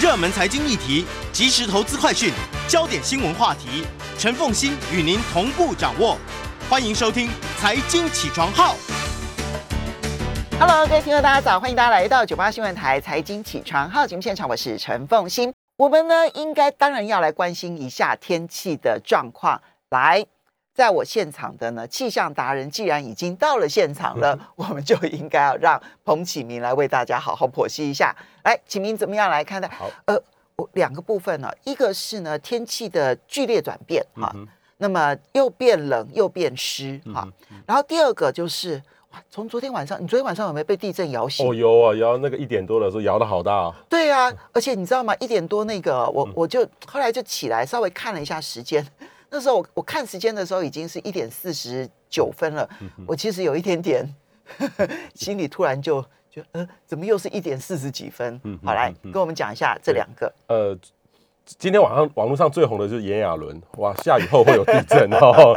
热门财经议题、即时投资快讯、焦点新闻话题，陈凤欣与您同步掌握。欢迎收听《财经起床号》。Hello，各位听众，大家早，欢迎大家来到九八新闻台财经起床号节目现场，我是陈凤欣。我们呢，应该当然要来关心一下天气的状况。来，在我现场的呢，气象达人既然已经到了现场了，我们就应该要让彭启明来为大家好好剖析一下。来，启明怎么样来看待？好，呃，我两个部分呢，一个是呢天气的剧烈转变哈、嗯那么又变冷又变湿哈、嗯然后第二个就是哇，从昨天晚上，你昨天晚上有没有被地震摇醒？哦，有啊，摇那个一点多的时候摇的好大啊。对啊，而且你知道吗？一点多那个，我嗯我就后来就起来稍微看了一下时间，那时候我我看时间的时候已经是一点四十九分了，嗯我其实有一点点 心里突然就就呃，怎么又是一点四十几分？嗯好，来跟我们讲一下这两个。呃，今天晚上网络上最红的就是炎亚纶，哇，下雨后会有地震 哦。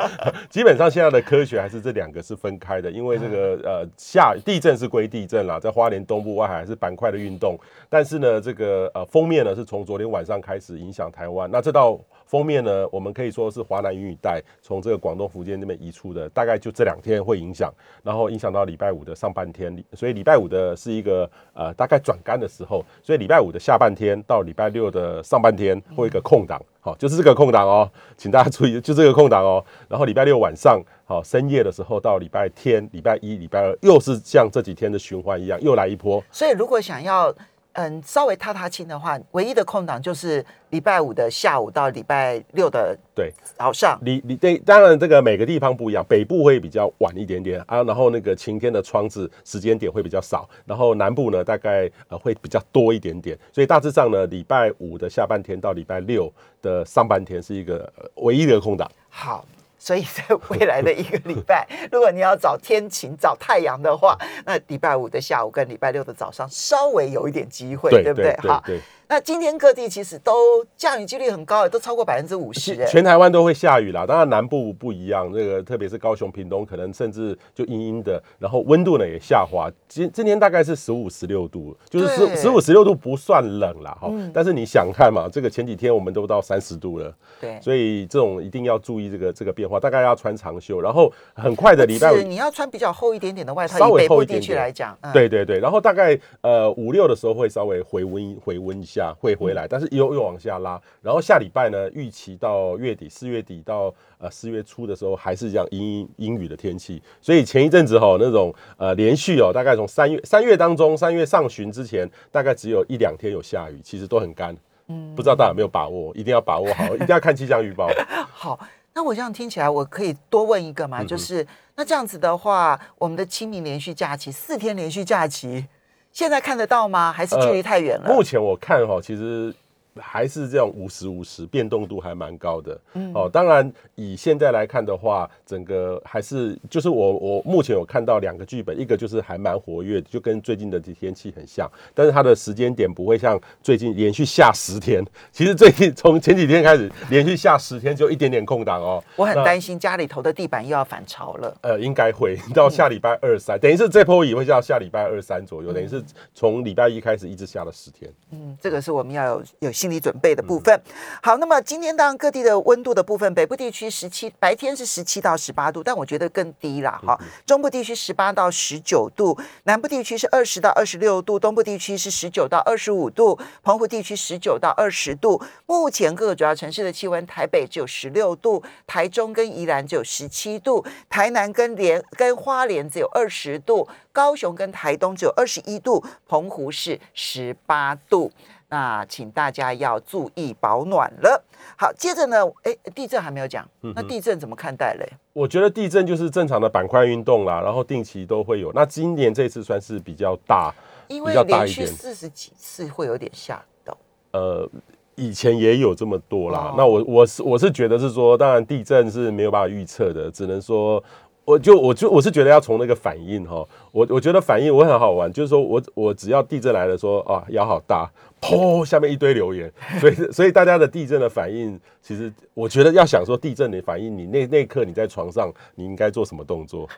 基本上现在的科学还是这两个是分开的，因为这个呃下地震是归地震啦，在花莲东部外海还是板块的运动，但是呢，这个呃封面呢是从昨天晚上开始影响台湾，那这道封面呢，我们可以说是华南云雨带从这个广东、福建那边移出的，大概就这两天会影响，然后影响到礼拜五的上半天，所以礼拜五的是一个呃大概转干的时候，所以礼拜五的下半天到礼拜六的上半天会有一个空档，好、就是这个空档哦，请大家注意，就这个空档哦，然后礼拜六晚上好、深夜的时候到礼拜天、礼拜一、礼拜二又是像这几天的循环一样，又来一波，所以如果想要嗯稍微踏踏青的话，唯一的空档就是礼拜五的下午到礼拜六的对，早上。你你对，当然这个每个地方不一样，北部会比较晚一点点啊，然后那个晴天的窗子时间点会比较少，然后南部呢大概呃会比较多一点点，所以大致上呢，礼拜五的下半天到礼拜六的上半天是一个、呃唯一的空档。好，所以在未来的一个礼拜，如果你要找天晴、找太阳的话，那礼拜五的下午跟礼拜六的早上稍微有一点机会，对不对？好，对，那今天各地其实都降雨几率很高，都超过百分之五十。哎全台湾都会下雨啦，当然南部不一样，这个特别是高雄、屏东，可能甚至就阴阴的，然后温度呢也下滑。今今天大概是十五、十六度，就是对十十五、十六度不算冷啦，哈、嗯但是你想看嘛，这个前几天我们都到三十度了。对，所以这种一定要注意这个这个变化，大概要穿长袖，然后很快的礼拜五是，你要穿比较厚一点点的外套，稍微厚一点点区来讲，嗯，对对对，然后大概呃五六的时候会稍微回温回温一下，会回嗯来，但是又又往下拉，然后下礼拜呢，预期到月底四月底到呃四月初的时候还是这样阴阴阴雨的天气，所以前一阵子哈、那种呃连续哦，大概从三月三月当中三月上旬之前，大概只有一两天有下雨，其实都很干。嗯，不知道大家有没有把握？一定要把握好，一定要看气象预报。好。那我这样听起来，我可以多问一个嘛？嗯就是那这样子的话，我们的清明连续假期四天连续假期，现在看得到吗？还是距离太远了？目前我看哈、其实还是这样五十五十，变动度还蛮高的。嗯，哦，当然以现在来看的话，整个还是就是我我目前有看到两个剧本，一个就是还蛮活跃的，就跟最近的天气很像，但是它的时间点不会像最近连续下十天。其实最近从前几天开始连续下十天，就一点点空档哦。我很那担心家里头的地板又要反潮了。呃，应该会到下礼拜二三，等于是这波也会到下礼拜二三左右，等于是从礼拜一开始一直下了十天。嗯，这个是我们要有有心理准备的部分。好，那么今天当然各地的温度的部分，北部地区十七，白天是十七到十八度，但我觉得更低啦。哈，中部地区十八到十九度，南部地区是二十到二十六度，东部地区是十九到二十五度，澎湖地区十九到二十度。目前各个主要城市的气温，台北只有十六度，台中跟宜兰只有十七度，台南跟莲跟花莲只有二十度，高雄跟台东只有二十一度，澎湖是十八度。那请大家要注意保暖了。好，接着呢，哎，地震还没有讲，那地震怎么看待嘞？我觉得地震就是正常的板块运动啦，然后定期都会有。那今年这次算是比较大，因为连续四十几次会有点吓到。呃，以前也有这么多啦。哦那我我是我是觉得是说，当然地震是没有办法预测的，只能说。我就我就我是觉得要从那个反应哈，我我觉得反应我很好玩，就是说我我只要地震来了说啊腰好大，砰下面一堆留言，所以所以大家的地震的反应，其实我觉得要想说地震的反应，你那那刻你在床上你应该做什么动作？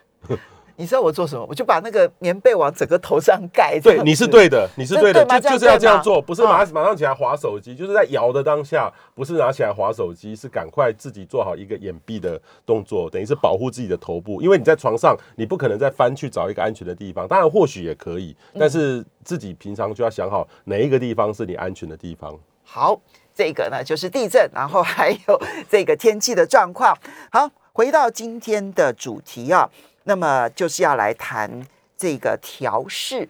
你知道我做什么？我就把那个棉被往整个头上盖。对，你是对的，你是对的，就就是要这样做，不是马马上起来划手机，就是在摇的当下，不是拿起来划手机，是赶快自己做好一个掩蔽的动作，等于是保护自己的头部，因为你在床上，你不可能再翻去找一个安全的地方。当然或许也可以，但是自己平常就要想好哪一个地方是你安全的地方。好，这个呢就是地震，然后还有这个天气的状况。好，回到今天的主题啊。那么就是要来谈这个调试，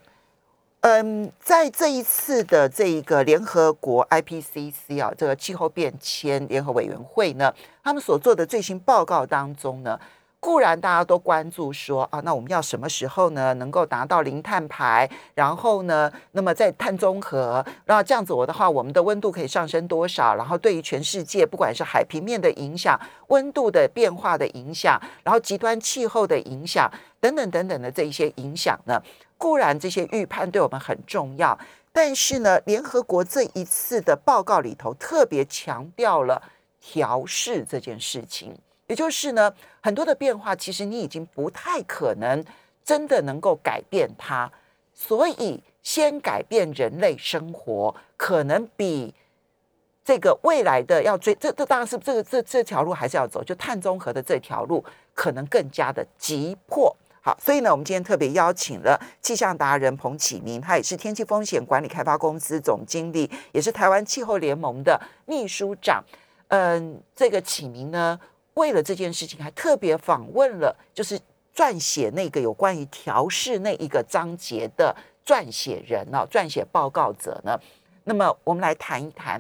嗯，在这一次的这一个联合国 IPCC 啊，这个气候变迁联合委员会呢，他们所做的最新报告当中呢。固然大家都关注说啊，那我们要什么时候呢能够达到零碳排？然后呢，那么在碳中和，那这样子我的话，我们的温度可以上升多少？然后对于全世界，不管是海平面的影响、温度的变化的影响，然后极端气候的影响等等等等的这一些影响呢，固然这些预判对我们很重要，但是呢，联合国这一次的报告里头特别强调了调试这件事情。也就是呢，很多的变化其实你已经不太可能真的能够改变它，所以先改变人类生活，可能比这个未来的要追这这当然是这个这这条路还是要走，就碳中和的这条路可能更加的急迫。好，所以呢，我们今天特别邀请了气象达人彭启明，他也是天气风险管理开发公司总经理，也是台湾气候联盟的秘书长。嗯，这个启明呢。为了这件事情，还特别访问了，就是撰写那个有关于调试那一个章节的撰写人呢，撰写报告者呢。那么，我们来谈一谈，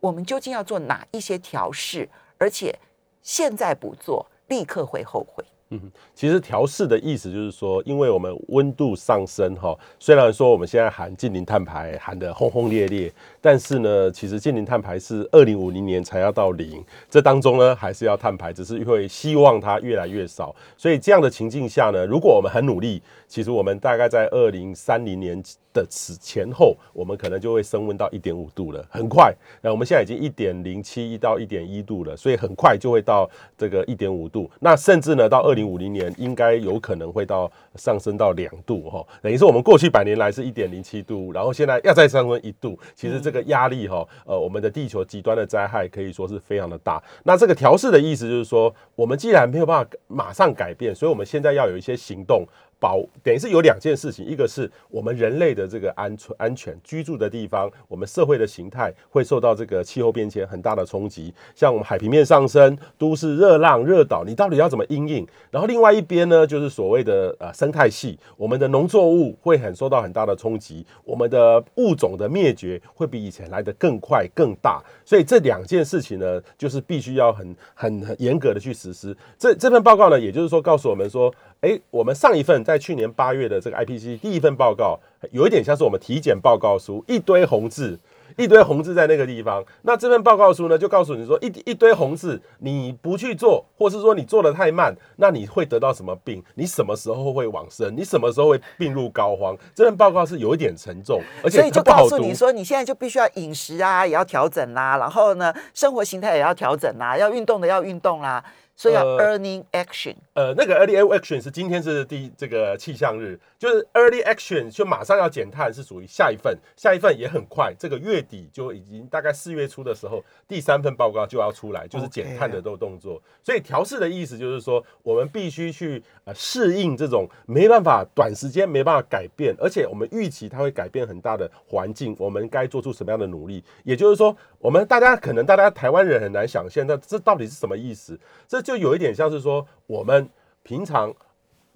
我们究竟要做哪一些调试，而且现在不做，立刻会后悔。嗯，其实调试的意思就是说，因为我们温度上升哈，虽然说我们现在含近零碳排含得轰轰烈烈，但是呢，其实近零碳排是二零五零年才要到零，这当中呢还是要碳排，只是会希望它越来越少。所以这样的情境下呢，如果我们很努力，其实我们大概在二零三零年。的此前后，我们可能就会升温到一点五度了，很快。那我们现在已经一点零七一到一点一度了，所以很快就会到这个一点五度。那甚至呢，到二零五零年，应该有可能会到上升到两度哈。等于是我们过去百年来是一点零七度，然后现在要再升温一度，其实这个压力哈，呃，我们的地球极端的灾害可以说是非常的大。那这个调试的意思就是说，我们既然没有办法马上改变，所以我们现在要有一些行动。保等于是有两件事情，一个是我们人类的这个安全安全居住的地方，我们社会的形态会受到这个气候变迁很大的冲击，像我们海平面上升、都市热浪、热岛，你到底要怎么应应？然后另外一边呢，就是所谓的呃生态系，我们的农作物会很受到很大的冲击，我们的物种的灭绝会比以前来的更快更大，所以这两件事情呢，就是必须要很很很严格的去实施。这这份报告呢，也就是说告诉我们说。哎，我们上一份在去年八月的这个 IPC 第一份报告，有一点像是我们体检报告书，一堆红字，一堆红字在那个地方。那这份报告书呢，就告诉你说，一一堆红字，你不去做，或是说你做的太慢，那你会得到什么病？你什么时候会往生？你什么时候会病入膏肓？这份报告是有一点沉重，而且所以就告诉你说，你现在就必须要饮食啊，也要调整啦，然后呢，生活形态也要调整啦，要运动的要运动啦。所以要 earning action。呃，那个 early action 是今天是第这个气象日，就是 early action 就马上要减碳是属于下一份，下一份也很快，这个月底就已经大概四月初的时候，第三份报告就要出来，就是减碳的这个动作。所以调试的意思就是说，我们必须去呃适应这种没办法短时间没办法改变，而且我们预期它会改变很大的环境，我们该做出什么样的努力？也就是说，我们大家可能大家台湾人很难想象，那这到底是什么意思？这就有一点像是说，我们平常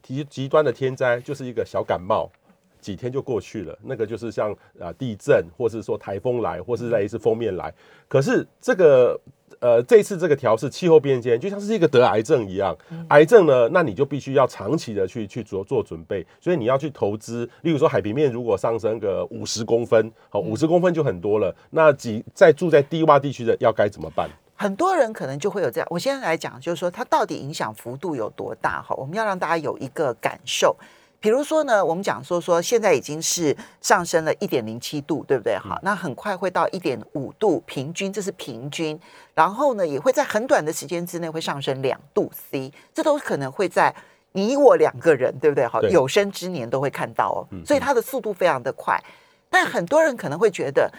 极极端的天灾就是一个小感冒，几天就过去了。那个就是像啊地震，或是说台风来，或是再一次封面来。可是这个呃这次这个调试气候变迁，就像是一个得癌症一样。癌症呢，那你就必须要长期的去去做做准备。所以你要去投资，例如说海平面如果上升个五十公分，好五十公分就很多了。那几在住在低洼地区的要该怎么办？很多人可能就会有这样，我现在来讲，就是说它到底影响幅度有多大哈？我们要让大家有一个感受。比如说呢，我们讲说说现在已经是上升了一点零七度，对不对？好，那很快会到一点五度，平均这是平均，然后呢也会在很短的时间之内会上升两度 C，这都可能会在你我两个人，对不对？好，有生之年都会看到哦，所以它的速度非常的快。但很多人可能会觉得，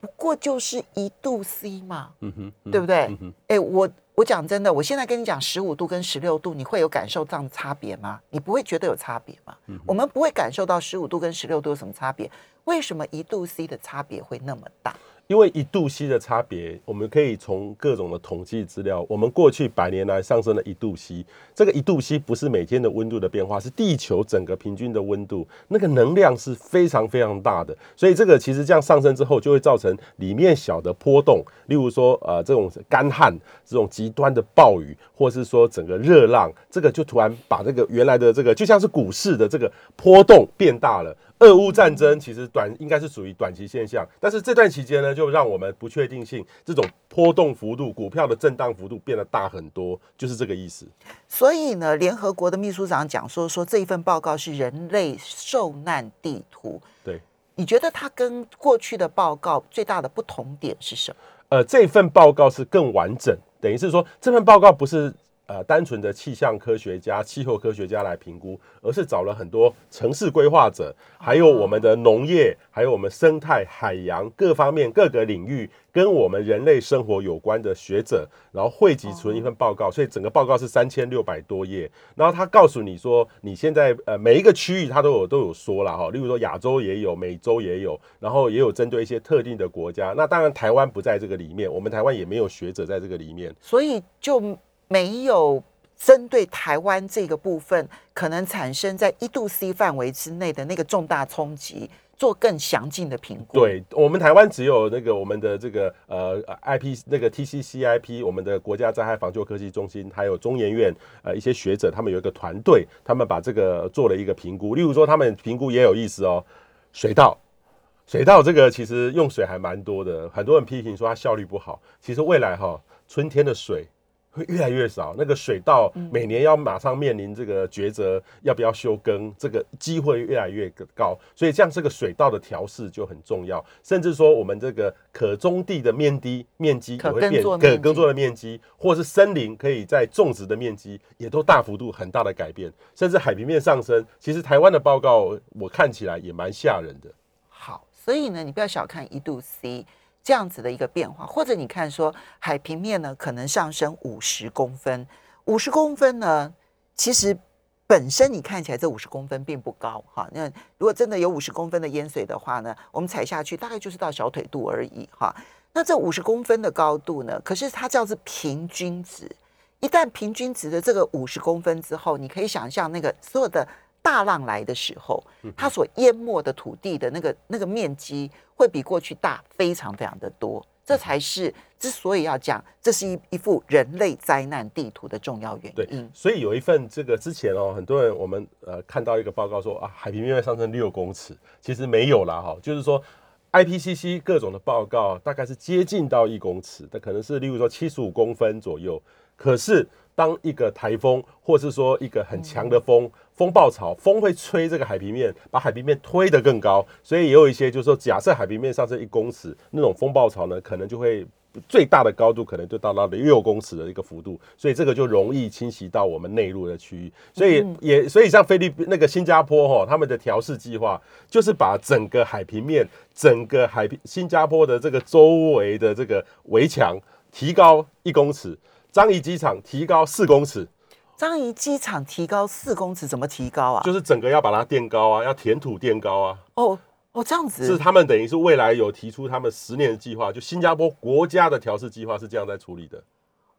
不过就是一度 C 嘛，嗯哼，嗯对不对？哎、我我讲真的，我现在跟你讲十五度跟十六度，你会有感受这样的差别吗？你不会觉得有差别吗？嗯我们不会感受到十五度跟十六度有什么差别，为什么一度 C 的差别会那么大？因为一度 C 的差别，我们可以从各种的统计资料，我们过去百年来上升了一度 C。这个一度 C 不是每天的温度的变化，是地球整个平均的温度，那个能量是非常非常大的。所以这个其实这样上升之后，就会造成里面小的波动，例如说呃这种干旱、这种极端的暴雨，或是说整个热浪，这个就突然把这个原来的这个就像是股市的这个波动变大了。俄乌战争其实短应该是属于短期现象，但是这段期间呢，就让我们不确定性这种波动幅度、股票的震荡幅度变得大很多，就是这个意思。所以呢，联合国的秘书长讲说，说这一份报告是人类受难地图。对，你觉得它跟过去的报告最大的不同点是什么？呃，这份报告是更完整，等于是说这份报告不是呃单纯的气象科学家、气候科学家来评估，而是找了很多城市规划者，还有我们的农业，还有我们生态、海洋各方面各个领域跟我们人类生活有关的学者，然后汇集出一份报告，所以整个报告是三千六百多页。然后他告诉你说，你现在呃每一个区域他都有都有说了哈，例如说亚洲也有，美洲也有，然后也有针对一些特定的国家。那当然台湾不在这个里面，我们台湾也没有学者在这个里面。所以就没有针对台湾这个部分可能产生在一度 C 范围之内的那个重大冲击，做更详尽的评估。，对我们台湾只有那个我们的这个呃 IP 那个 TCCIP，我们的国家灾害防救科技中心，还有中研院呃一些学者，他们有一个团队，他们把这个做了一个评估。例如说，他们评估也有意思哦，水稻。水稻这个其实用水还蛮多的，很多人批评说它效率不好。其实未来哈、春天的水会越来越少，那个水稻每年要马上面临这个抉择，要不要休耕，这个机会越来越高。所以这样这个水稻的调试就很重要，甚至说我们这个可种地的面积面积可也会变，耕作可耕作的面积，或是森林可以在种植的面积，也都大幅度很大的改变，甚至海平面上升。其实台湾的报告我看起来也蛮吓人的。好，所以呢，你不要小看一度 C 这样子的一个变化，或者你看说海平面呢可能上升五十公分，五十公分呢，其实本身你看起来这五十公分并不高哈。那如果真的有五十公分的淹水的话呢，我们踩下去大概就是到小腿肚而已哈。那这五十公分的高度呢，可是它叫做平均值。一旦平均值的这个五十公分之后，你可以想象那个所有的大浪来的时候，它所淹没的土地的那个那个面积会比过去大非常非常的多。这才是之所以要讲，这是一一幅人类灾难地图的重要原对因。，所以有一份这个之前哦，很多人我们呃看到一个报告说啊，海平面会上升六公尺，其实没有啦哈，就是说 IPCC 各种的报告大概是接近到一公尺，但可能是例如说七十五公分左右。可是当一个台风或是说一个很强的风，风暴潮，风会吹这个海平面，把海平面推得更高，所以也有一些就是说，假设海平面上升一公尺，那种风暴潮呢，可能就会最大的高度可能就到到了六公尺的一个幅度，所以这个就容易侵袭到我们内陆的区域，所以也所以像菲律宾那个新加坡哈、他们的调试计划就是把整个海平面、整个海平新加坡的这个周围的这个围墙提高一公尺，樟宜机场提高四公尺，樟宜机场提高四公尺，怎么提高啊？就是整个要把它垫高啊，要填土垫高啊。哦哦，这样子是他们等于是未来有提出他们十年的计划，就新加坡国家的调试计划是这样在处理的。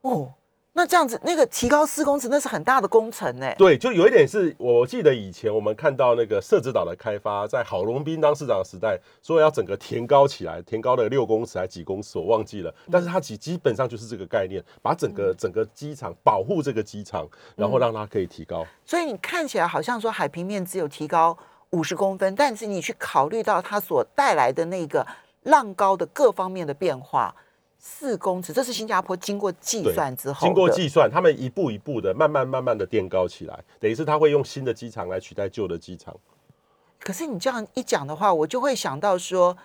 哦。那这样子，那个提高四公尺，那是很大的工程呢。对，就有一点是我记得以前我们看到那个社子岛的开发，在郝龙斌当市长的时代，说要整个填高起来，填高了六公尺还几公尺，我忘记了。但是它基基本上就是这个概念，把整个整个机场保护这个机场，然后让它可以提高。所以你看起来好像说海平面只有提高五十公分，但是你去考虑到它所带来的那个浪高的各方面的变化，四公尺，这是新加坡经过计算之后，经过计算，他们一步一步的慢慢慢慢的垫高起来，等于是他会用新的机场来取代旧的机场。可是你这样一讲的话，我就会想到说，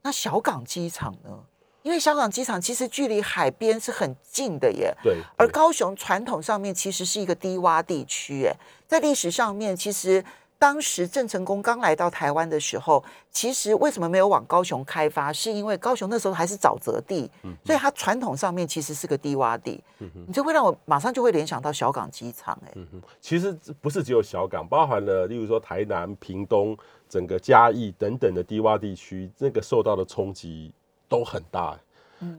那小港机场呢？因为小港机场其实距离海边是很近的耶，对，而高雄传统上面其实是一个低洼地区，哎，在历史上面，其实当时郑成功刚来到台湾的时候，其实为什么没有往高雄开发？是因为高雄那时候还是沼泽地，所以它传统上面其实是个低洼地。你这会让我马上就会联想到小港机场，哎，其实不是只有小港，包含了例如说台南、屏东、整个嘉义等等的低洼地区，那个受到的冲击都很大。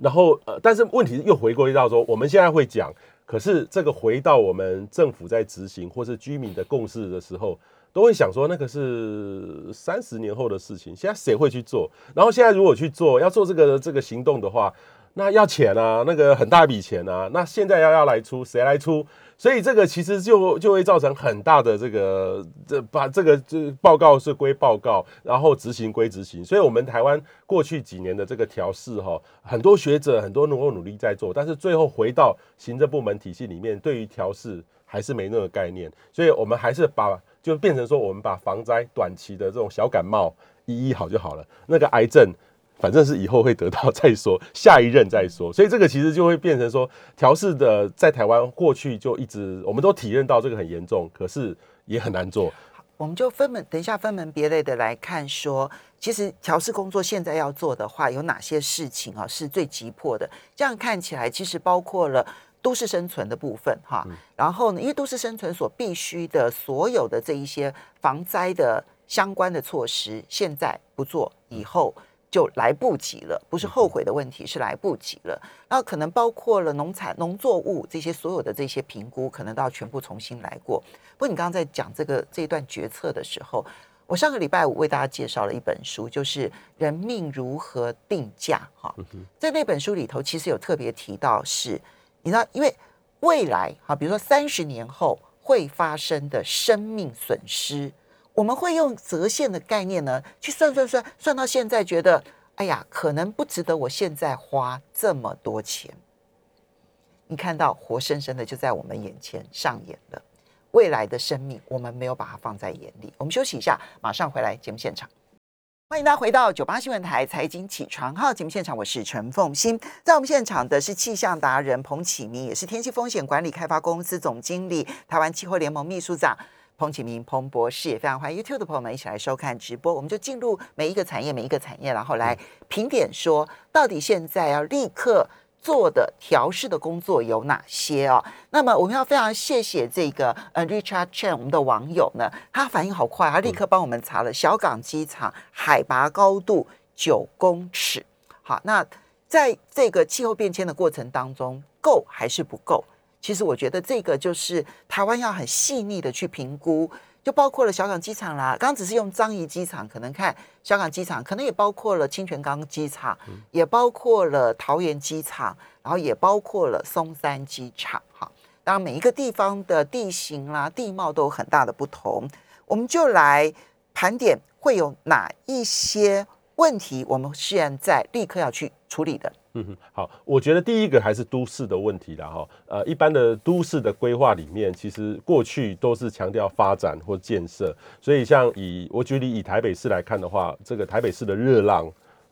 然后呃，但是问题又回归到说，我们现在会讲，可是这个回到我们政府在执行或是居民的共识的时候，都会想说那个是三十年后的事情，现在谁会去做？然后现在如果去做，要做这个这个行动的话，那要钱啊，那个很大一笔钱啊，那现在要要来出，谁来出？所以这个其实就 就会造成很大的这个这把这个这报告是归报告，然后执行归执行。所以我们台湾过去几年的这个调试哈，很多学者很多人都努力在做，但是最后回到行政部门体系里面，对于调试还是没那个概念。所以我们还是把就变成说，我们把防灾短期的这种小感冒医医好就好了，那个癌症。反正是以后会得到 再说，下一任再说，所以这个其实就会变成说，调试的在台湾过去就一直，我们都体认到这个很严重，可是也很难做。我们就分门等一下分门别类的来看，说其实调试工作现在要做的话，有哪些事情啊是最急迫的？这样看起来，其实包括了都市生存的部分哈。然后呢，因为都市生存所必须的所有的这一些防灾的相关的措施，现在不做，以后。就来不及了，不是后悔的问题，是来不及了。那可能包括了农产、农作物这些所有的这些评估，可能都要全部重新来过。不过你刚刚在讲这个这一段决策的时候，我上个礼拜五为大家介绍了一本书，就是《人命如何定价》哈。在那本书里头，其实有特别提到是，你知道，因为未来哈，比如说三十年后会发生的生命损失。我们会用折现的概念呢，去算算算，算到现在觉得，哎呀，可能不值得我现在花这么多钱。你看到活生生的就在我们眼前上演了，未来的生命我们没有把它放在眼里。我们休息一下，马上回来节目现场。欢迎大家回到九八新闻台财经起床号节目现场，我是陈凤欣，在我们现场的是气象达人彭启明，也是天气风险管理开发公司总经理、台湾气候联盟秘书长。彭启明、彭博士也非常欢迎 YouTube 的朋友们一起来收看直播。我们就进入每一个产业、每一个产业，然后来评点说，到底现在要立刻做的调试的工作有哪些哦？那么我们要非常谢谢这个呃 Richard Chen 我们的网友呢，他反应好快，他立刻帮我们查了小港机场海拔高度九公尺。好，那在这个气候变迁的过程当中，够还是不够？其实我觉得这个就是台湾要很细腻的去评估，就包括了小港机场啦。刚刚只是用樟宜机场，可能看小港机场，可能也包括了清泉岗机场，也包括了桃园机场，然后也包括了松山机场。哈，当然每一个地方的地形啦、地貌都有很大的不同。我们就来盘点会有哪一些问题，我们现在立刻要去处理的。嗯哼，好，我觉得第一个还是都市的问题了哈。呃，一般的都市的规划里面，其实过去都是强调发展或建设，所以像以我举例以台北市来看的话，这个台北市的热浪。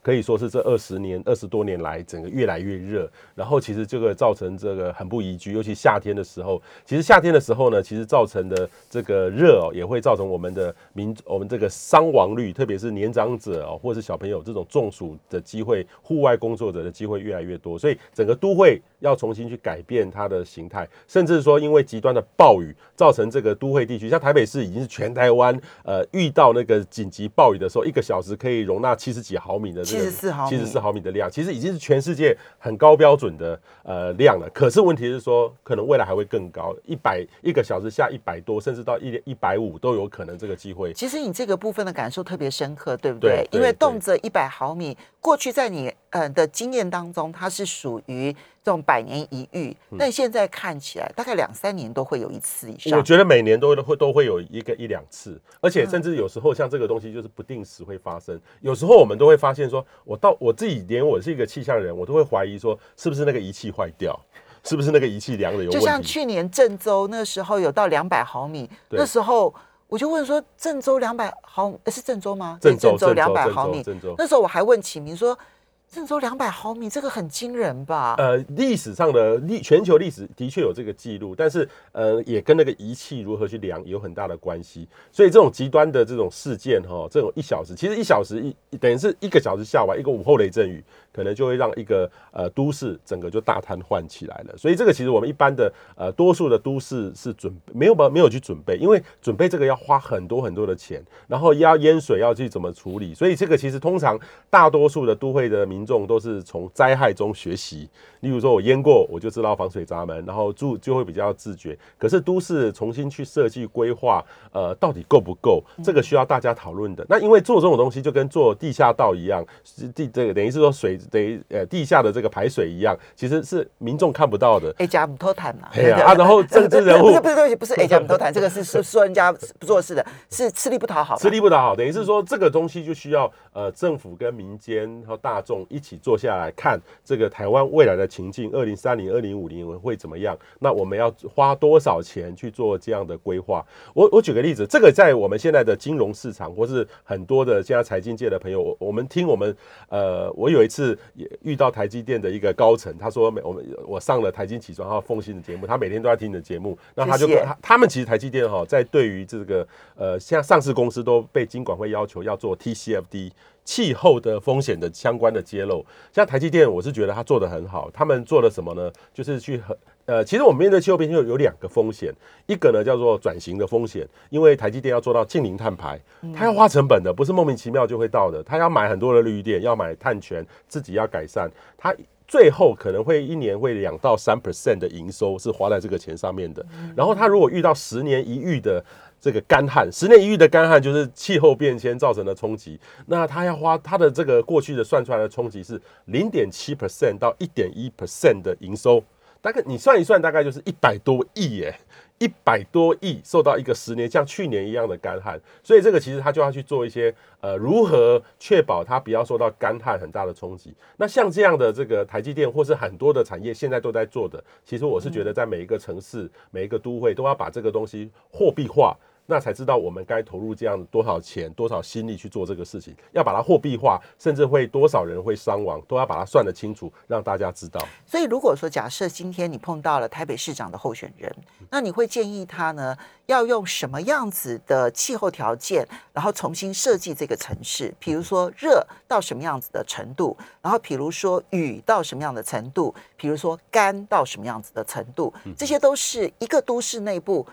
可以说是这二十年、二十多年来，整个越来越热，然后其实这个造成这个很不宜居，尤其夏天的时候。其实夏天的时候呢，其实造成的这个热哦，也会造成我们的民我们这个伤亡率，特别是年长者哦，或者是小朋友这种中暑的机会，户外工作者的机会越来越多，所以整个都会要重新去改变它的形态，甚至说因为极端的暴雨，造成这个都会地区，像台北市已经是全台湾呃遇到那个紧急暴雨的时候，一个小时可以容纳七十几毫米的。七十四毫米，七十四毫米的量，其实已经是全世界很高标准的呃量了。可是问题是说，可能未来还会更高，一百一个小时下一百多，甚至到一一百五都有可能这个机会。其实你这个部分的感受特别深刻，对不对？因为动辄一百毫米，过去在你呃的经验当中，它是属于。这种百年一遇，但现在看起来大概两三年都会有一次以上。我觉得每年都会都会有一个一两次，而且甚至有时候像这个东西就是不定时会发生。有时候我们都会发现，说我到我自己连我是一个气象人，我都会怀疑说是不是那个仪器坏掉，是不是那个仪器量的有问题。就像去年郑州那时候有到两百毫米，那时候我就问说郑州两百毫是郑州吗？郑州两百毫米。那时候我还问启明说。郑州两百毫米，这个很惊人吧？呃，历史上的历全球历史的确有这个记录，但是呃，也跟那个仪器如何去量有很大的关系。所以这种极端的这种事件哈，这种一小时，其实一小时一等于是一个小时下完一个午后雷阵雨，可能就会让一个呃都市整个就大瘫痪起来了。所以这个其实我们一般的呃多数的都市是准没有把没有去准备，因为准备这个要花很多很多的钱，然后要淹水要去怎么处理，所以这个其实通常大多数的都会的民众都是从灾害中学习。例如说，我淹过，我就知道防水闸门，然后住就会比较自觉。可是都市重新去设计规划，呃，到底够不够？这个需要大家讨论的。那因为做这种东西就跟做地下道一样，地这个等于是说水等于呃地下的这个排水一样，其实是民众看不到的。哎，加姆托坦嘛，哎呀啊，然后 政治人物 不是不是对不起，不是哎加姆托坦，这个是说说人家不做事的，是吃力不讨好，吃力不讨好，等于是说这个东西就需要呃政府跟民间和大众一起坐下来看这个台湾未来的情境，二零三零、二零五零会怎么样？那我们要花多少钱去做这样的规划？我我举个例子，这个在我们现在的金融市场，或是很多的现在财经界的朋友，我我们听我们呃，我有一次也遇到台积电的一个高层，他说每我们我上了台金起床号奉新的节目，他每天都在听你的节目，那他就他他们其实台积电哈，在对于这个呃，像上市公司都被金管会要求要做 TCFD 气候的风险的相关的揭露。像台积电，我是觉得他做的很好。他们做了什么呢？就是去很呃，其实我们面对气候变迁有有两个风险，一个呢叫做转型的风险，因为台积电要做到近零碳排，它要花成本的，不是莫名其妙就会到的。它要买很多的绿电，要买碳权，自己要改善，它最后可能会一年会两到三 percent 的营收是花在这个钱上面的。然后它如果遇到十年一遇的这个干旱，十年一遇的干旱就是气候变迁造成的冲击，那它要花它的这个过去的算出来的冲击是零点七 percent 到一点一 percent 的营收。大概你算一算，大概就是一百多亿耶，一百多亿受到一个十年像去年一样的干旱，所以这个其实他就要去做一些呃如何确保它不要受到干旱很大的冲击。那像这样的这个台积电或是很多的产业现在都在做的，其实我是觉得在每一个城市、每一个都会都要把这个东西货币化。那才知道我们该投入这样多少钱、多少心力去做这个事情，要把它货币化，甚至会多少人会伤亡，都要把它算得清楚，让大家知道。所以如果说假设今天你碰到了台北市长的候选人，那你会建议他呢要用什么样子的气候条件，然后重新设计这个城市？比如说热到什么样子的程度，然后比如说雨到什么样的程度，比如说干到什么样子的程度，这些都是一个都市内部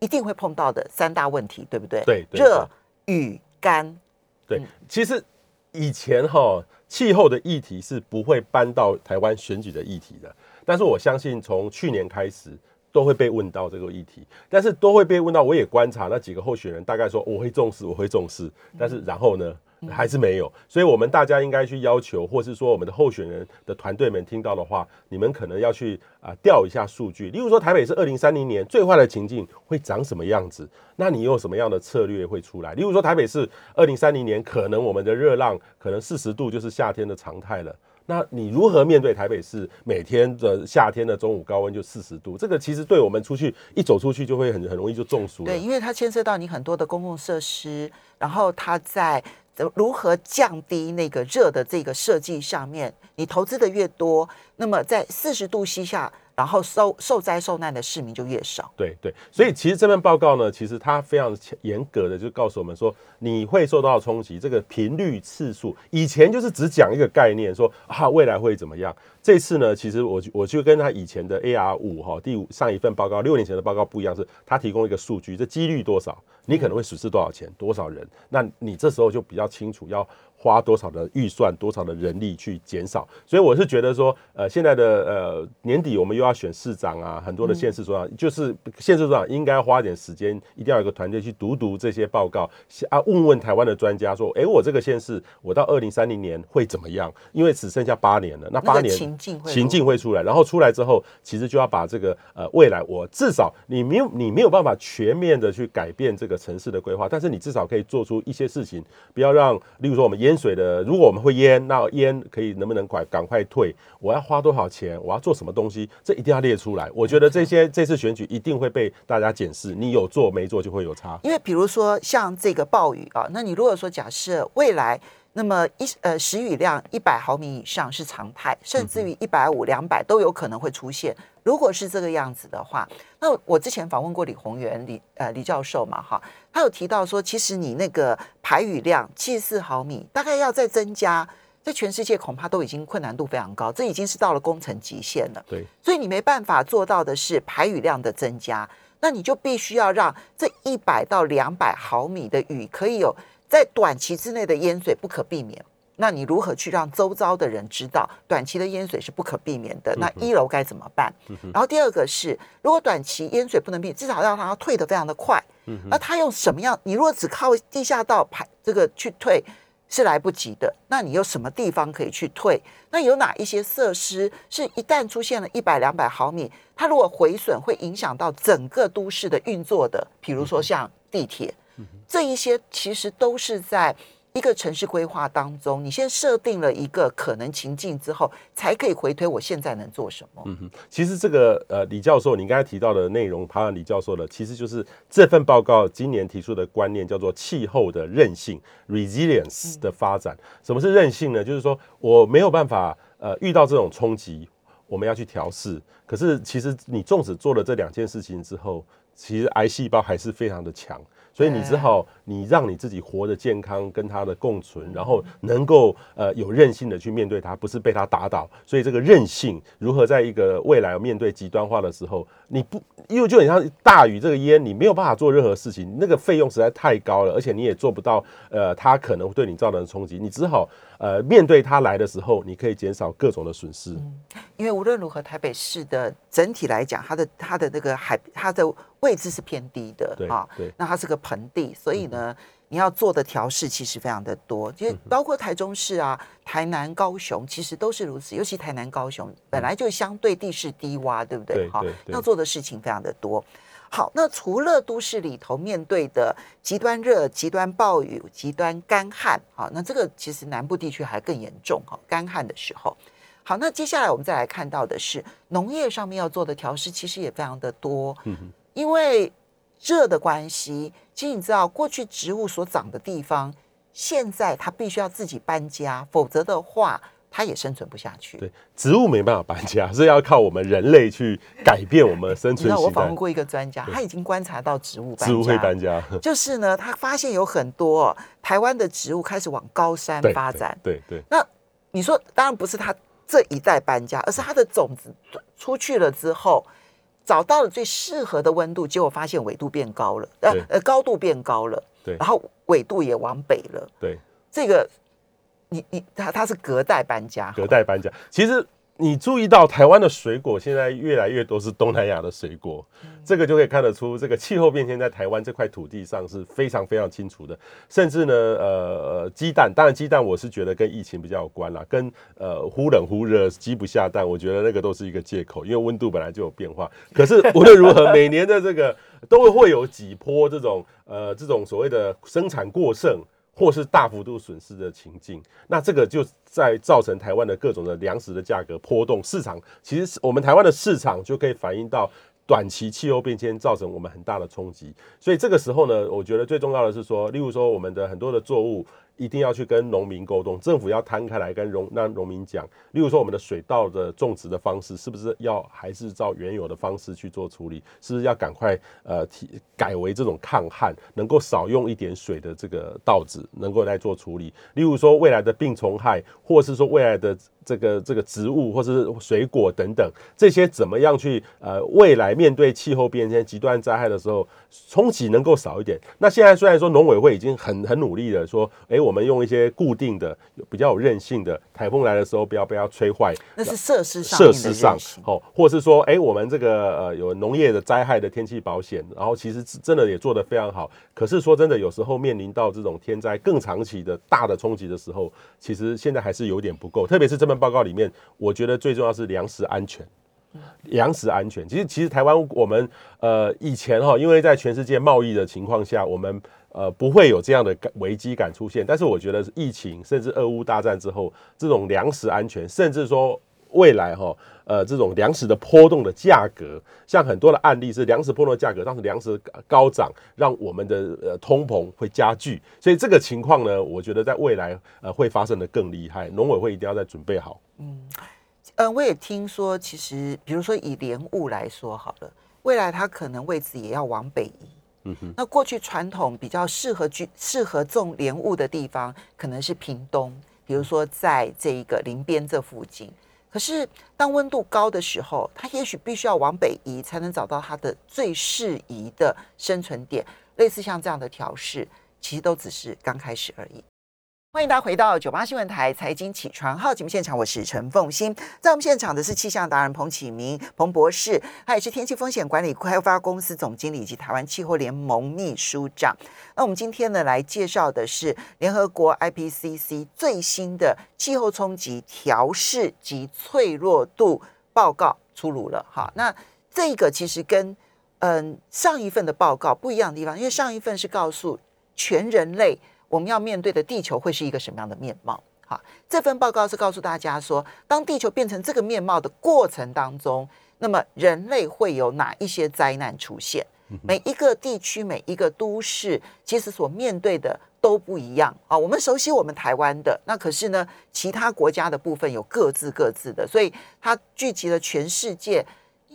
一定会碰到的三大问题，对不对？对对热、雨、干。对，其实以前哈气候的议题是不会搬到台湾选举的议题的，但是我相信从去年开始都会被问到这个议题，但是都会被问到。我也观察那几个候选人，大概说我会重视，我会重视，但是然后呢？还是没有，所以我们大家应该去要求，或是说我们的候选人的团队们听到的话，你们可能要去啊调一下数据。例如说，台北是二零三零年最坏的情境会长什么样子？那你有什么样的策略会出来？例如说，台北市二零三零年可能我们的热浪可能四十度就是夏天的常态了。那你如何面对台北市每天的夏天的中午高温就四十度？这个其实对我们出去一走出去就会很很容易就中暑了。对，因为它牵涉到你很多的公共设施，然后它在如何降低那个热的这个设计上面，你投资的越多，那么在四十度西下，然后受受灾受难的市民就越少。对对，所以其实这份报告呢，其实它非常严格的就告诉我们说，你会受到冲击，这个频率次数，以前就是只讲一个概念，说啊未来会怎么样。这次呢，其实我我就跟他以前的 AR 五哈第五上一份报告六年前的报告不一样，是他提供一个数据，这几率多少，你可能会损失多少钱，多少人，那你这时候就比较清楚要花多少的预算，多少的人力去减少。所以我是觉得说，呃，现在的呃年底我们又要选市长啊，很多的县市首长，就是县市首长应该花点时间，一定要有个团队去读读这些报告啊，问问台湾的专家说，哎，我这个县市我到二零三零年会怎么样？因为只剩下八年了，那八年。情境会情境会出来，然后出来之后，其实就要把这个呃未来，我至少你没有你没有办法全面的去改变这个城市的规划，但是你至少可以做出一些事情，不要让，例如说我们淹水的，如果我们会淹，那淹可以能不能快赶快退？我要花多少钱？我要做什么东西？这一定要列出来。我觉得这些这次选举一定会被大家检视，你有做没做就会有差。因为比如说像这个暴雨啊，那你如果说假设未来那么一呃时雨量一百毫米以上是常态，甚至于一百五、两百都有可能会出现。如果是这个样子的话，那我之前访问过李宏源李呃李教授嘛哈，他有提到说，其实你那个排雨量七十四毫米，大概要再增加，在全世界恐怕都已经困难度非常高，这已经是到了工程极限了。对，所以你没办法做到的是排雨量的增加，那你就必须要让这一百到两百毫米的雨可以有在短期之内的淹水不可避免。那你如何去让周遭的人知道短期的淹水是不可避免的？那一楼该怎么办？然后第二个是，如果短期淹水不能避，至少让它退得非常的快。那他用什么样？你如果只靠地下道排这个去退是来不及的。那你有什么地方可以去退？那有哪一些设施是一旦出现了一百两百毫米，它如果毁损会影响到整个都市的运作的？比如说像地铁，这一些其实都是在。一个城市规划当中，你先设定了一个可能情境之后，才可以回推我现在能做什么。嗯哼，其实这个呃，李教授，你刚才提到的内容，爬完李教授的，其实就是这份报告今年提出的观念，叫做气候的韧性 （resilience） 的发展。什么是韧性呢？就是说我没有办法呃遇到这种冲击，我们要去调试。可是其实你纵使做了这两件事情之后，其实癌细胞还是非常的强。所以你只好你让你自己活得健康，跟它的共存，然后能够呃有韧性的去面对它，不是被它打倒。所以这个韧性如何在一个未来面对极端化的时候，你不因为就很像大雨这个烟，你没有办法做任何事情，那个费用实在太高了，而且你也做不到呃它可能对你造成的冲击，你只好呃面对它来的时候，你可以减少各种的损失。因为无论如何，台北市的整体来讲，它的它的那个海它的。位置是偏低的啊，对那它是个盆地，所以呢，你要做的调试其实非常的多，就包括台中市啊、台南、高雄，其实都是如此。尤其台南、高雄本来就相对地势低洼，对不对？好，要做的事情非常的多。好，那除了都市里头面对的极端热、极端暴雨、极端干旱，好，那这个其实南部地区还更严重哈，干旱的时候。好，那接下来我们再来看到的是农业上面要做的调试，其实也非常的多。嗯因为热的关系，其实你知道，过去植物所长的地方，现在它必须要自己搬家，否则的话，它也生存不下去。对，植物没办法搬家，是要靠我们人类去改变我们生存。你知道，我访问过一个专家，他已经观察到植物植物会搬家，就是呢，他发现有很多台湾的植物开始往高山发展。对对。那你说，当然不是他这一代搬家，而是他的种子出去了之后。找到了最适合的温度，结果发现纬度变高了，呃呃，高度变高了，对，然后纬度也往北了，对，这个你你他他是隔代搬家，隔代搬家，其实。你注意到台湾的水果现在越来越多是东南亚的水果，这个就可以看得出这个气候变迁在台湾这块土地上是非常非常清楚的。甚至呢，呃，鸡蛋，当然鸡蛋我是觉得跟疫情比较有关啦，跟呃忽冷忽热鸡不下蛋，我觉得那个都是一个借口，因为温度本来就有变化。可是无论如何，每年的这个都会有几波这种呃这种所谓的生产过剩。或是大幅度损失的情境，那这个就在造成台湾的各种的粮食的价格波动，市场其实我们台湾的市场就可以反映到短期气候变迁造成我们很大的冲击，所以这个时候呢，我觉得最重要的是说，例如说我们的很多的作物。一定要去跟农民沟通，政府要摊开来跟农让农民讲，例如说我们的水稻的种植的方式，是不是要还是照原有的方式去做处理？是不是要赶快呃提改为这种抗旱，能够少用一点水的这个稻子，能够来做处理？例如说未来的病虫害，或是说未来的这个这个植物或是水果等等，这些怎么样去呃未来面对气候变迁极端灾害的时候，冲击能够少一点？那现在虽然说农委会已经很很努力的说，哎我。我们用一些固定的、比较有韧性的，台风来的时候不要不要吹坏。那是设施上设施上，哦，或是说，哎，我们这个呃有农业的灾害的天气保险，然后其实真的也做得非常好。可是说真的，有时候面临到这种天灾更长期的大的冲击的时候，其实现在还是有点不够。特别是这份报告里面，我觉得最重要是粮食安全。粮食安全，其实其实台湾我们呃以前哈，因为在全世界贸易的情况下，我们呃不会有这样的危机感出现。但是我觉得疫情甚至俄乌大战之后，这种粮食安全，甚至说未来哈，呃，这种粮食的波动的价格，像很多的案例是粮食波动的价格，当时粮食高涨，让我们的呃通膨会加剧，所以这个情况呢，我觉得在未来呃会发生的更厉害，农委会一定要再准备好。嗯，呃，我也听说，其实比如说以莲雾来说好了，未来它可能位置也要往北移。嗯，那过去传统比较适合居、适合种莲雾的地方，可能是屏东，比如说在这一个林边这附近。可是当温度高的时候，它也许必须要往北移，才能找到它的最适宜的生存点。类似像这样的调试，其实都只是刚开始而已。欢迎大家回到九八新闻台财经起床号节目现场，我是陈凤欣。在我们现场的是气象达人彭启明彭博士，他也是天气风险管理开发公司总经理以及台湾气候联盟秘书长。那我们今天呢来介绍的是联合国 IPCC 最新的气候冲击调试及脆弱度报告出炉了。哈，那这个其实跟嗯上一份的报告不一样的地方，因为上一份是告诉全人类。我们要面对的地球会是一个什么样的面貌？好，这份报告是告诉大家说，当地球变成这个面貌的过程当中，那么人类会有哪一些灾难出现？每一个地区、每一个都市，其实所面对的都不一样啊。我们熟悉我们台湾的，那可是呢，其他国家的部分有各自各自的，所以它聚集了全世界。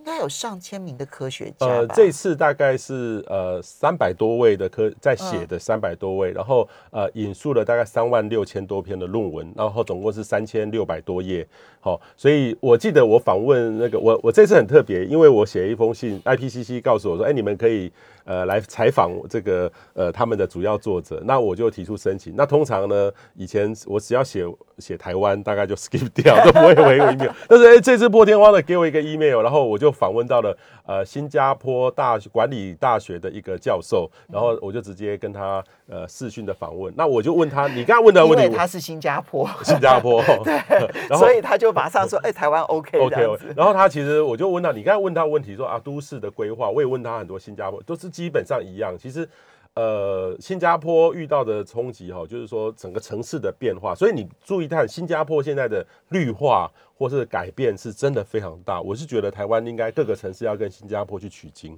应该有上千名的科学家呃，这次大概是呃三百多位的科在写的三百多位，然后呃引述了大概三万六千多篇的论文，然后总共是三千六百多页。好，所以我记得我访问那个我我这次很特别，因为我写一封信，IPCC 告诉我说，哎，你们可以。呃，来采访这个呃他们的主要作者，那我就提出申请。那通常呢，以前我只要写写台湾，大概就 skip 掉，都不会回我 email。但是哎，这次破天荒的给我一个 email，然后我就访问到了呃新加坡大管理大学的一个教授，然后我就直接跟他呃视讯的访问。那我就问他，你刚刚问的问题，他是新加坡，新加坡，对，所以他就马上说，哎，台湾 OK OK。然后他其实我就问他，你刚才问他问题说啊，都市的规划，我也问他很多新加坡都是。基本上一样，其实，呃，新加坡遇到的冲击哈，就是说整个城市的变化，所以你注意看，新加坡现在的绿化或是改变是真的非常大。我是觉得台湾应该各个城市要跟新加坡去取经。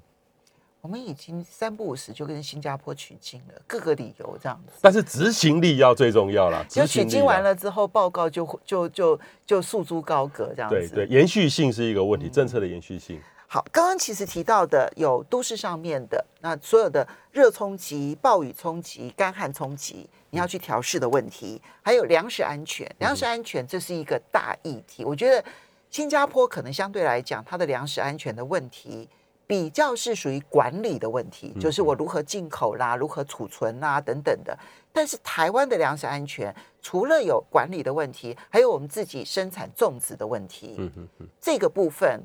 我们已经三不五时就跟新加坡取经了，各个理由这样子。但是执行力要最重要了。就取经完了之后，报告就就就就束诸高阁这样子。对对，延续性是一个问题，政策的延续性。好，刚刚其实提到的有都市上面的那所有的热冲击、暴雨冲击、干旱冲击，你要去调试的问题，还有粮食安全。粮食安全这是一个大议题。我觉得新加坡可能相对来讲，它的粮食安全的问题比较是属于管理的问题，就是我如何进口啦、如何储存啦等等的。但是台湾的粮食安全除了有管理的问题，还有我们自己生产种植的问题。这个部分。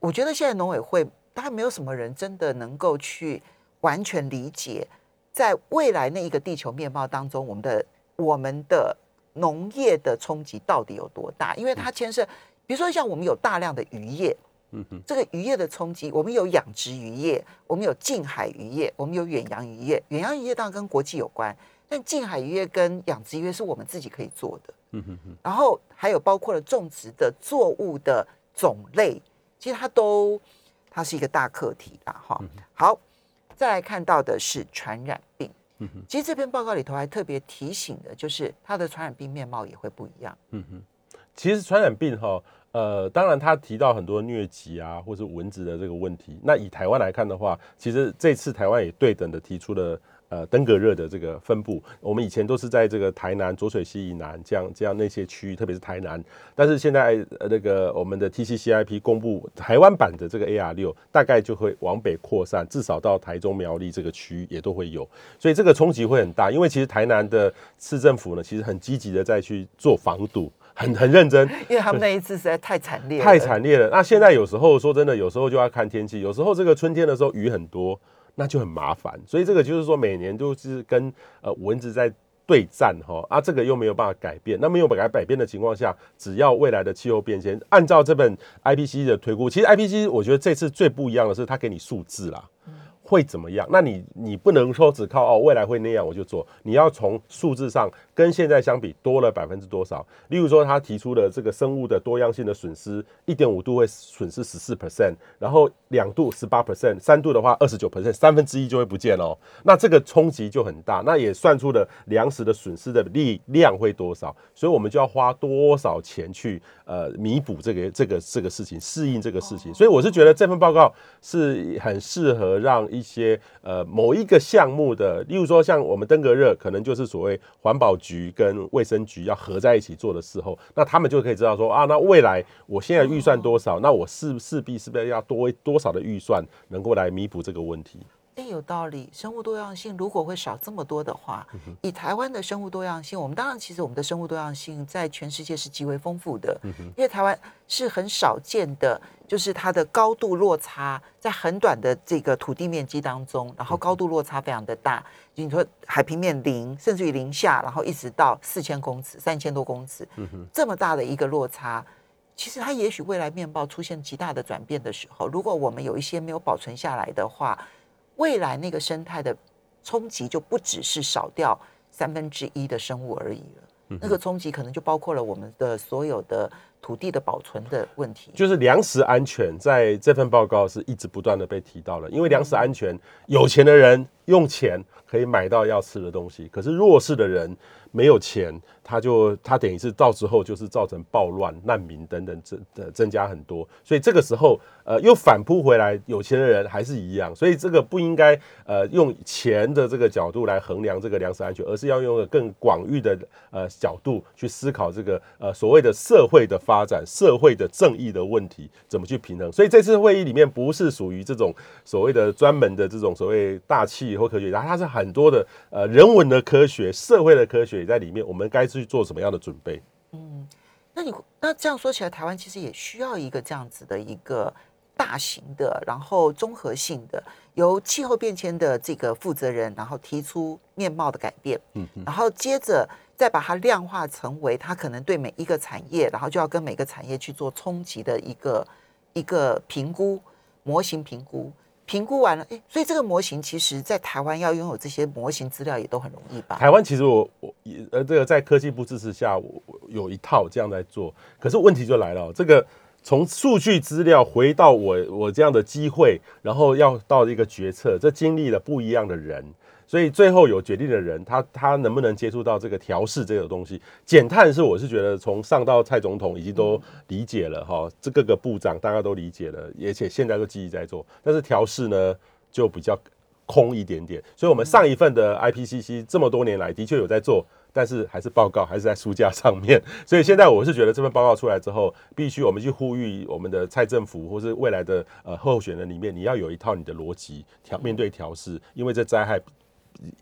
我觉得现在农委会大概没有什么人真的能够去完全理解，在未来那一个地球面貌当中，我们的我们的农业的冲击到底有多大？因为它牵涉，比如说像我们有大量的渔业，嗯哼，这个渔业的冲击，我们有养殖渔业，我们有近海渔业，我们有远洋渔业。远洋渔业当然跟国际有关，但近海渔业跟养殖渔业是我们自己可以做的，嗯哼哼。然后还有包括了种植的作物的种类。其实它都，它是一个大课题啦，哈。好，再来看到的是传染病。嗯哼，其实这篇报告里头还特别提醒的，就是它的传染病面貌也会不一样。嗯哼，其实传染病哈，呃，当然他提到很多疟疾啊，或是蚊子的这个问题。那以台湾来看的话，其实这次台湾也对等的提出了。呃，登革热的这个分布，我们以前都是在这个台南浊水溪以南这样这样那些区域，特别是台南。但是现在呃那个我们的 TCCIP 公布台湾版的这个 AR 六，大概就会往北扩散，至少到台中苗栗这个区域也都会有。所以这个冲击会很大，因为其实台南的市政府呢，其实很积极的在去做防堵，很很认真。因为他们那一次实在太惨烈，太惨烈了。那现在有时候说真的，有时候就要看天气，有时候这个春天的时候雨很多。那就很麻烦，所以这个就是说，每年都是跟呃蚊子在对战哈啊，这个又没有办法改变。那没有办法改变的情况下，只要未来的气候变迁，按照这本 IPC 的推估，其实 IPC 我觉得这次最不一样的是，它给你数字啦，会怎么样？那你你不能说只靠哦未来会那样我就做，你要从数字上跟现在相比多了百分之多少？例如说，他提出的这个生物的多样性的损失，一点五度会损失十四 percent，然后两度十八 percent，三度的话二十九 percent，三分之一就会不见哦。那这个冲击就很大，那也算出了粮食的损失的力量会多少，所以我们就要花多少钱去呃弥补这个这个这个事情，适应这个事情。所以我是觉得这份报告是很适合让一些呃某一个项目的，例如说像我们登革热，可能就是所谓环保局局跟卫生局要合在一起做的时候，那他们就可以知道说啊，那未来我现在预算多少，那我势势必是不是要多多少的预算能够来弥补这个问题。哎，有道理。生物多样性如果会少这么多的话，以台湾的生物多样性，我们当然其实我们的生物多样性在全世界是极为丰富的，因为台湾是很少见的，就是它的高度落差在很短的这个土地面积当中，然后高度落差非常的大。你说海平面零，甚至于零下，然后一直到四千公尺、三千多公尺，这么大的一个落差，其实它也许未来面貌出现极大的转变的时候，如果我们有一些没有保存下来的话。未来那个生态的冲击就不只是少掉三分之一的生物而已了，那个冲击可能就包括了我们的所有的土地的保存的问题。就是粮食安全在这份报告是一直不断的被提到了，因为粮食安全，有钱的人用钱可以买到要吃的东西，可是弱势的人没有钱。他就他等于是到时候就是造成暴乱、难民等等增的增加很多，所以这个时候呃又反扑回来，有钱的人还是一样，所以这个不应该呃用钱的这个角度来衡量这个粮食安全，而是要用个更广域的呃角度去思考这个呃所谓的社会的发展、社会的正义的问题怎么去平衡。所以这次会议里面不是属于这种所谓的专门的这种所谓大气或科学家，它是很多的呃人文的科学、社会的科学也在里面，我们该做什么样的准备？嗯，那你那这样说起来，台湾其实也需要一个这样子的一个大型的，然后综合性的，由气候变迁的这个负责人，然后提出面貌的改变，嗯，然后接着再把它量化成为它可能对每一个产业，然后就要跟每个产业去做冲击的一个一个评估模型评估。评估完了，哎，所以这个模型其实，在台湾要拥有这些模型资料也都很容易吧？台湾其实我我呃，这个在科技部支持下，我有一套这样在做。可是问题就来了，这个从数据资料回到我我这样的机会，然后要到一个决策，这经历了不一样的人。所以最后有决定的人，他他能不能接触到这个调试这个东西？减碳是我是觉得从上到蔡总统已经都理解了哈，这各个部长大家都理解了，而且现在都积极在做。但是调试呢就比较空一点点。所以我们上一份的 IPCC 这么多年来的确有在做，但是还是报告还是在书架上面。所以现在我是觉得这份报告出来之后，必须我们去呼吁我们的蔡政府或是未来的呃候选人里面，你要有一套你的逻辑调面对调试，因为这灾害。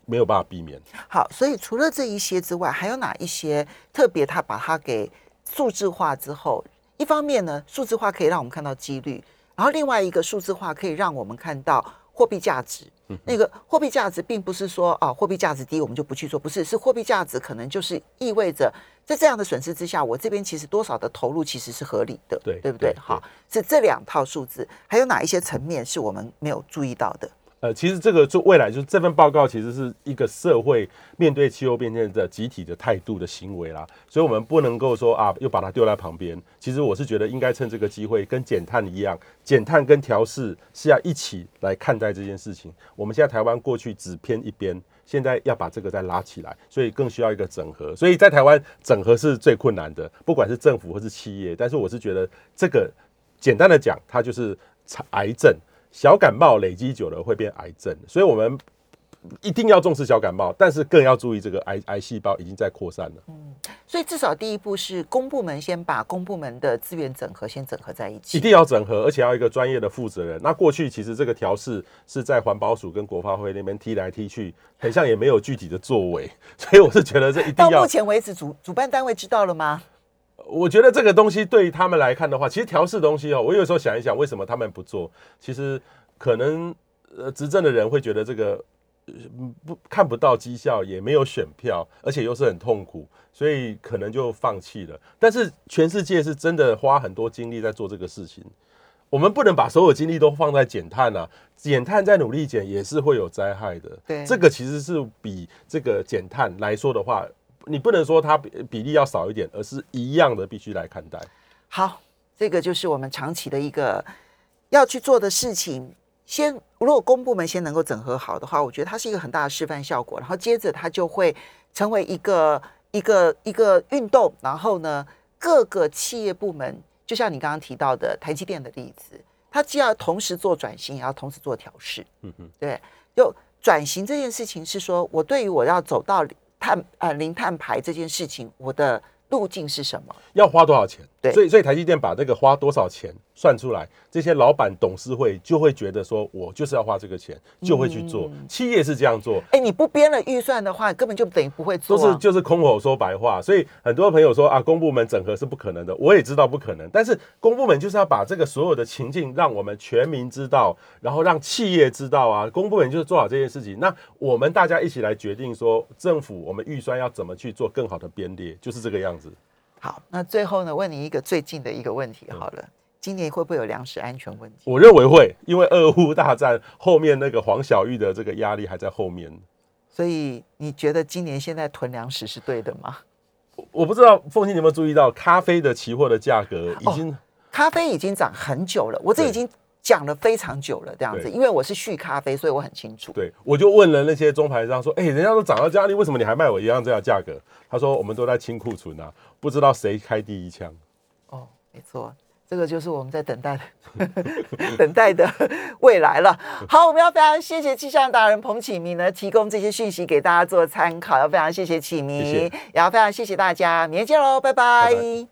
没有办法避免。好，所以除了这一些之外，还有哪一些特别？他把它给数字化之后，一方面呢，数字化可以让我们看到几率，然后另外一个数字化可以让我们看到货币价值。那个货币价值并不是说啊，货币价值低我们就不去做，不是，是货币价值可能就是意味着在这样的损失之下，我这边其实多少的投入其实是合理的，对对不对？好，是这两套数字，还有哪一些层面是我们没有注意到的？呃，其实这个就未来就是这份报告，其实是一个社会面对气候变迁的集体的态度的行为啦，所以我们不能够说啊，又把它丢在旁边。其实我是觉得应该趁这个机会，跟减碳一样，减碳跟调试是要一起来看待这件事情。我们现在台湾过去只偏一边，现在要把这个再拉起来，所以更需要一个整合。所以在台湾整合是最困难的，不管是政府或是企业。但是我是觉得这个简单的讲，它就是癌症。小感冒累积久了会变癌症，所以我们一定要重视小感冒，但是更要注意这个癌癌细胞已经在扩散了。嗯，所以至少第一步是公部门先把公部门的资源整合先整合在一起，一定要整合，而且要一个专业的负责人。那过去其实这个调试是在环保署跟国发会那边踢来踢去，很像也没有具体的作为，所以我是觉得这一定要。到目前为止，主主办单位知道了吗？我觉得这个东西对于他们来看的话，其实调试东西哦，我有时候想一想，为什么他们不做？其实可能呃，执政的人会觉得这个不看不到绩效，也没有选票，而且又是很痛苦，所以可能就放弃了。但是全世界是真的花很多精力在做这个事情，我们不能把所有精力都放在减碳啊，减碳再努力减也是会有灾害的。对，这个其实是比这个减碳来说的话。你不能说它比比例要少一点，而是一样的必须来看待。好，这个就是我们长期的一个要去做的事情。先，如果公部门先能够整合好的话，我觉得它是一个很大的示范效果。然后接着它就会成为一个一个一个运动。然后呢，各个企业部门，就像你刚刚提到的台积电的例子，它既要同时做转型，也要同时做调试。嗯哼，对，就转型这件事情是说，我对于我要走到碳呃零碳排这件事情，我的路径是什么？要花多少钱？对所以所以台积电把这个花多少钱算出来，这些老板董事会就会觉得说，我就是要花这个钱，就会去做。企业是这样做，哎，你不编了预算的话，根本就等于不会做、啊。都是就是空口说白话，所以很多朋友说啊，公部门整合是不可能的，我也知道不可能，但是公部门就是要把这个所有的情境让我们全民知道，然后让企业知道啊，公部门就是做好这件事情，那我们大家一起来决定说，政府我们预算要怎么去做更好的编列，就是这个样子。好，那最后呢，问你一个最近的一个问题好了，今年会不会有粮食安全问题？我认为会，因为俄乌大战后面那个黄小玉的这个压力还在后面。所以你觉得今年现在囤粮食是对的吗？我不知道凤青你有没有注意到，咖啡的期货的价格已经、咖啡已经涨很久了，我这已经讲了非常久了，这样子，因为我是续咖啡，所以我很清楚。对，我就问了那些中牌商说，哎、人家都涨到这样，你为什么你还卖我一样这样价格？他说我们都在清库存啊，不知道谁开第一枪。哦，没错，这个就是我们在等待的 等待的未来了。好，我们要非常谢谢气象达人彭启明呢，提供这些讯息给大家做参考，要非常谢谢启明，也要非常谢谢大家，明天见喽，拜拜拜拜